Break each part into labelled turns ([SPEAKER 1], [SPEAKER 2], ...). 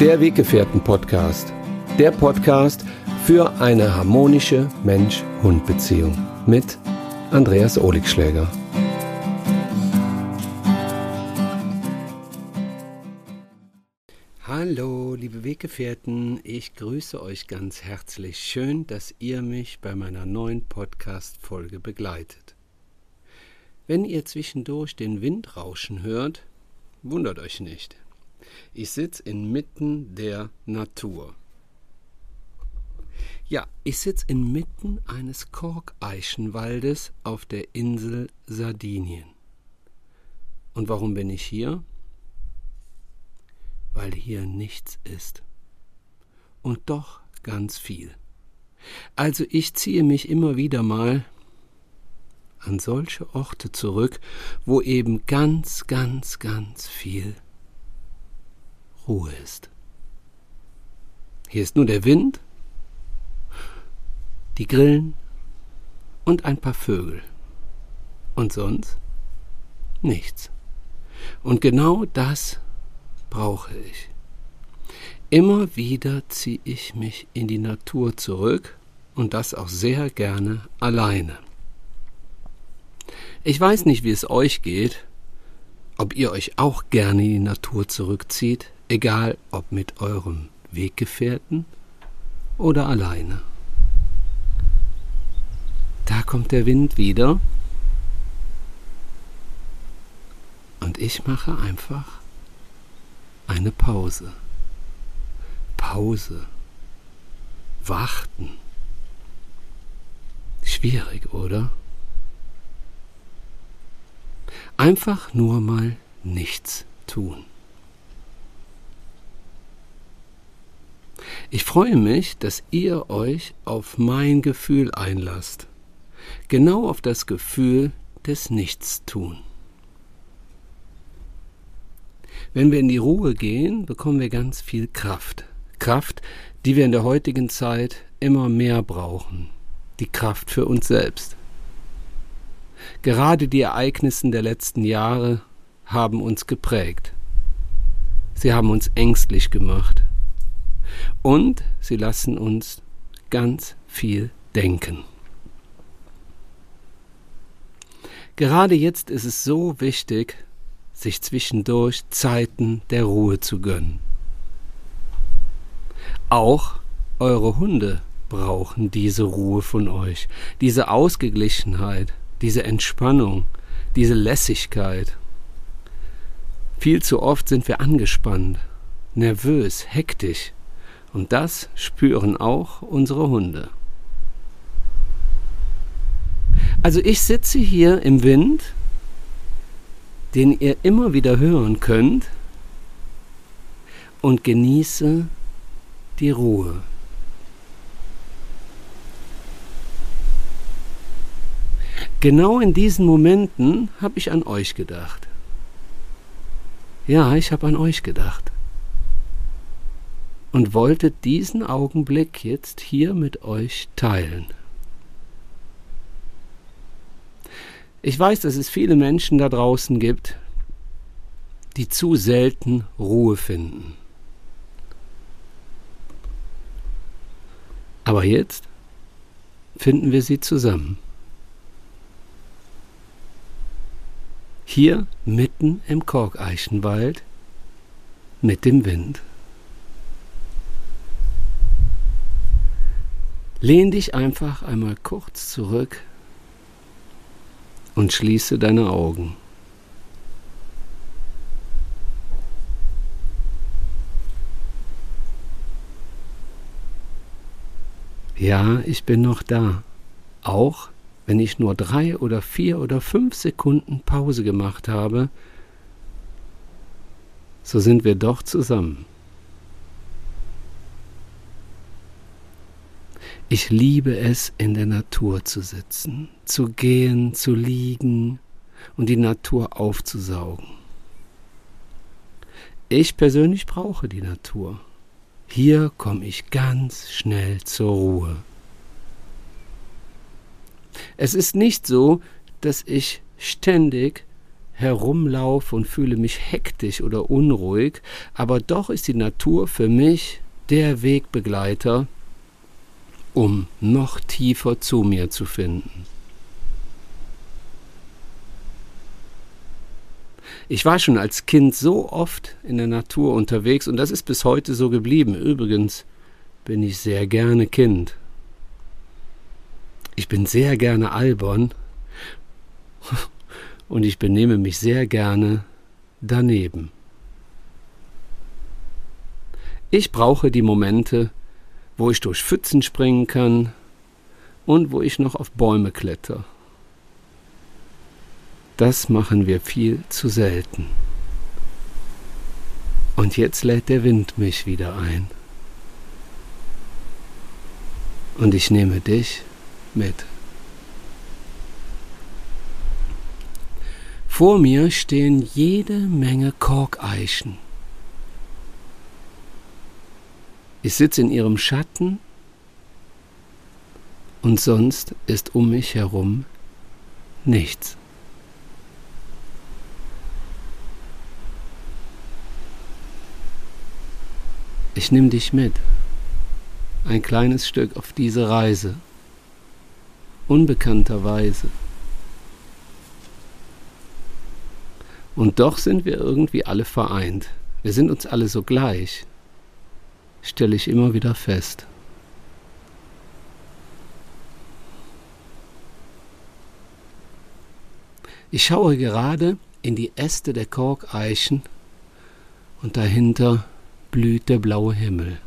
[SPEAKER 1] Der Weggefährten-Podcast. Der Podcast für eine harmonische Mensch-Hund-Beziehung mit Andreas Oligschläger. Hallo, liebe Weggefährten, ich grüße euch ganz herzlich. Schön, dass ihr mich bei meiner neuen Podcast-Folge begleitet. Wenn ihr zwischendurch den Wind rauschen hört, wundert euch nicht. Ich sitze inmitten der Natur. Ja, ich sitze inmitten eines Korkeichenwaldes auf der Insel Sardinien. Und warum bin ich hier? weil hier nichts ist. Und doch ganz viel. Also ich ziehe mich immer wieder mal an solche Orte zurück, wo eben ganz, ganz, ganz viel Ruhe ist. Hier ist nur der Wind, die Grillen und ein paar Vögel. Und sonst nichts. Und genau das brauche ich. Immer wieder ziehe ich mich in die Natur zurück und das auch sehr gerne alleine. Ich weiß nicht, wie es euch geht, ob ihr euch auch gerne in die Natur zurückzieht, egal ob mit eurem Weggefährten oder alleine. Da kommt der Wind wieder und ich mache einfach eine Pause. Pause. Warten. Schwierig, oder? Einfach nur mal nichts tun. Ich freue mich, dass ihr euch auf mein Gefühl einlasst. Genau auf das Gefühl des Nichtstun. Wenn wir in die Ruhe gehen, bekommen wir ganz viel Kraft. Kraft, die wir in der heutigen Zeit immer mehr brauchen. Die Kraft für uns selbst. Gerade die Ereignisse der letzten Jahre haben uns geprägt. Sie haben uns ängstlich gemacht. Und sie lassen uns ganz viel denken. Gerade jetzt ist es so wichtig, sich zwischendurch Zeiten der Ruhe zu gönnen. Auch eure Hunde brauchen diese Ruhe von euch, diese Ausgeglichenheit, diese Entspannung, diese Lässigkeit. Viel zu oft sind wir angespannt, nervös, hektisch, und das spüren auch unsere Hunde. Also ich sitze hier im Wind den ihr immer wieder hören könnt und genieße die Ruhe. Genau in diesen Momenten habe ich an euch gedacht. Ja, ich habe an euch gedacht. Und wollte diesen Augenblick jetzt hier mit euch teilen. Ich weiß, dass es viele Menschen da draußen gibt, die zu selten Ruhe finden. Aber jetzt finden wir sie zusammen. Hier mitten im Korkeichenwald mit dem Wind. Lehn dich einfach einmal kurz zurück und schließe deine Augen. Ja, ich bin noch da, auch wenn ich nur drei oder vier oder fünf Sekunden Pause gemacht habe, so sind wir doch zusammen. Ich liebe es, in der Natur zu sitzen, zu gehen, zu liegen und die Natur aufzusaugen. Ich persönlich brauche die Natur. Hier komme ich ganz schnell zur Ruhe. Es ist nicht so, dass ich ständig herumlaufe und fühle mich hektisch oder unruhig, aber doch ist die Natur für mich der Wegbegleiter, um noch tiefer zu mir zu finden. Ich war schon als Kind so oft in der Natur unterwegs und das ist bis heute so geblieben. Übrigens bin ich sehr gerne Kind. Ich bin sehr gerne albern und ich benehme mich sehr gerne daneben. Ich brauche die Momente, wo ich durch Pfützen springen kann und wo ich noch auf Bäume kletter. Das machen wir viel zu selten. Und jetzt lädt der Wind mich wieder ein. Und ich nehme dich mit. Vor mir stehen jede Menge Korkeichen. Ich sitze in ihrem Schatten und sonst ist um mich herum nichts. Ich nehme dich mit, ein kleines Stück auf diese Reise, unbekannterweise. Und doch sind wir irgendwie alle vereint. Wir sind uns alle so gleich, stelle ich immer wieder fest. Ich schaue gerade in die Äste der Korkeichen und dahinter blüht der blaue Himmel.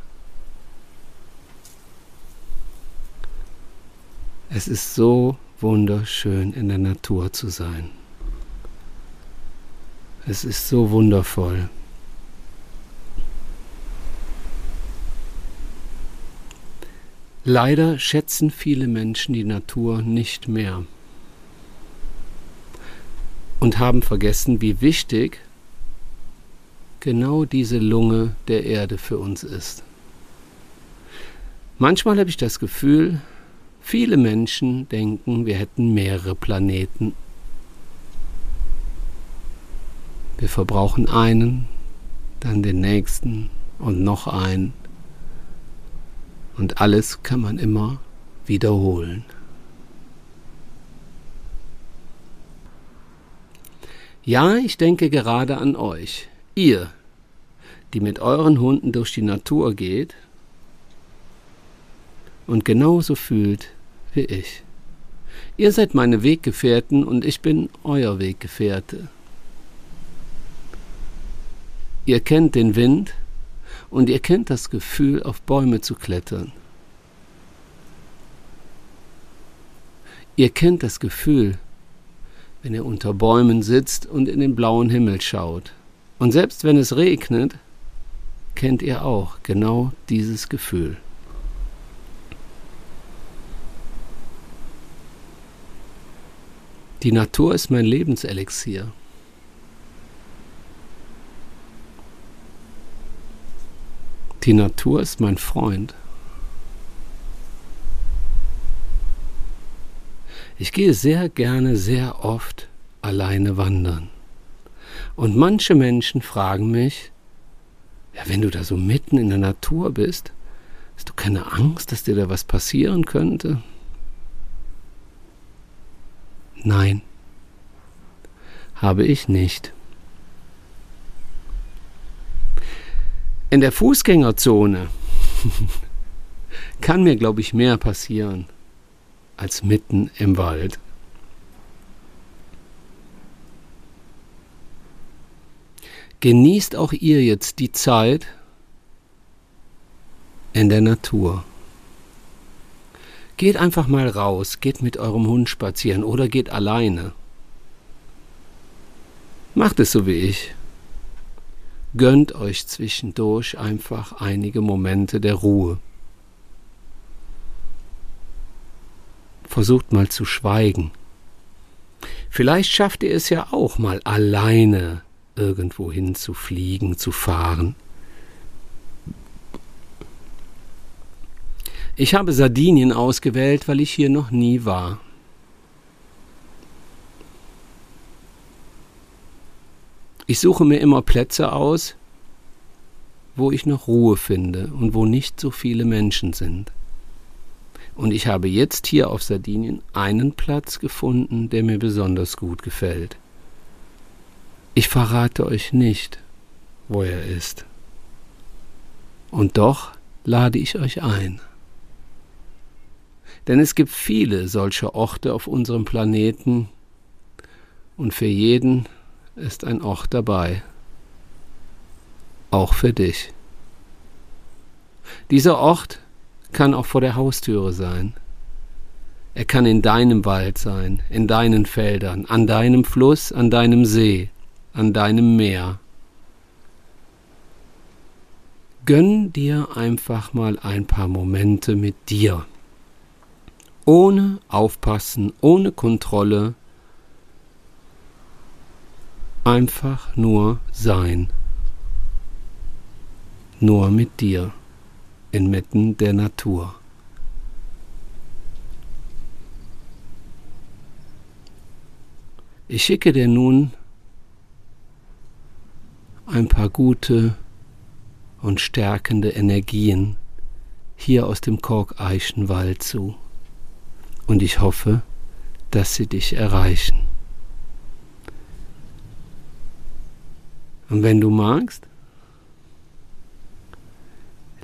[SPEAKER 1] Es ist so wunderschön in der Natur zu sein. Es ist so wundervoll. Leider schätzen viele Menschen die Natur nicht mehr und haben vergessen, wie wichtig genau diese Lunge der Erde für uns ist. Manchmal habe ich das Gefühl, viele Menschen denken, wir hätten mehrere Planeten Wir verbrauchen einen, dann den nächsten und noch einen. Und alles kann man immer wiederholen. Ja, ich denke gerade an euch, ihr, die mit euren Hunden durch die Natur geht und genauso fühlt wie ich. Ihr seid meine Weggefährten und ich bin euer Weggefährte. Ihr kennt den Wind und ihr kennt das Gefühl, auf Bäume zu klettern. Ihr kennt das Gefühl, wenn ihr unter Bäumen sitzt und in den blauen Himmel schaut. Und selbst wenn es regnet, kennt ihr auch genau dieses Gefühl. Die Natur ist mein Lebenselixier. Die Natur ist mein Freund. Ich gehe sehr gerne, sehr oft alleine wandern. Und manche Menschen fragen mich, ja, wenn du da so mitten in der Natur bist, hast du keine Angst, dass dir da was passieren könnte? Nein, habe ich nicht. In der Fußgängerzone kann mir, glaube ich, mehr passieren als mitten im Wald. Genießt auch ihr jetzt die Zeit in der Natur. Geht einfach mal raus, geht mit eurem Hund spazieren oder geht alleine. Macht es so wie ich. Gönnt euch zwischendurch einfach einige Momente der Ruhe. Versucht mal zu schweigen. Vielleicht schafft ihr es ja auch mal alleine irgendwo hin zu fliegen, zu fahren. Ich habe Sardinien ausgewählt, weil ich hier noch nie war. Ich suche mir immer Plätze aus, wo ich noch Ruhe finde und wo nicht so viele Menschen sind. Und ich habe jetzt hier auf Sardinien einen Platz gefunden, der mir besonders gut gefällt. Ich verrate euch nicht, wo er ist. Und doch lade ich euch ein. Denn es gibt viele solcher Orte auf unserem Planeten und für jeden ist ein Ort dabei. Auch für dich. Dieser Ort kann auch vor der Haustüre sein. Er kann in deinem Wald sein, in deinen Feldern, an deinem Fluss, an deinem See, an deinem Meer. Gönn dir einfach mal ein paar Momente mit dir. Ohne Aufpassen, ohne Kontrolle. Einfach nur sein. Nur mit dir inmitten der Natur. Ich schicke dir nun ein paar gute und stärkende Energien hier aus dem Korkeichenwald zu. Und ich hoffe, dass sie dich erreichen. Und wenn du magst,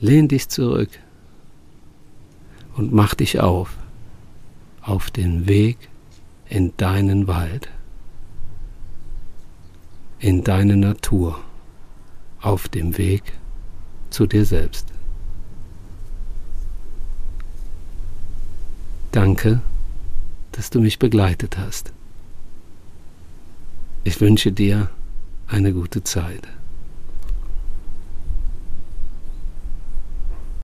[SPEAKER 1] Lehn dich zurück und mach dich auf auf den Weg in deinen Wald, in deine Natur, auf dem Weg zu dir selbst. Danke, dass du mich begleitet hast. Ich wünsche dir eine gute Zeit.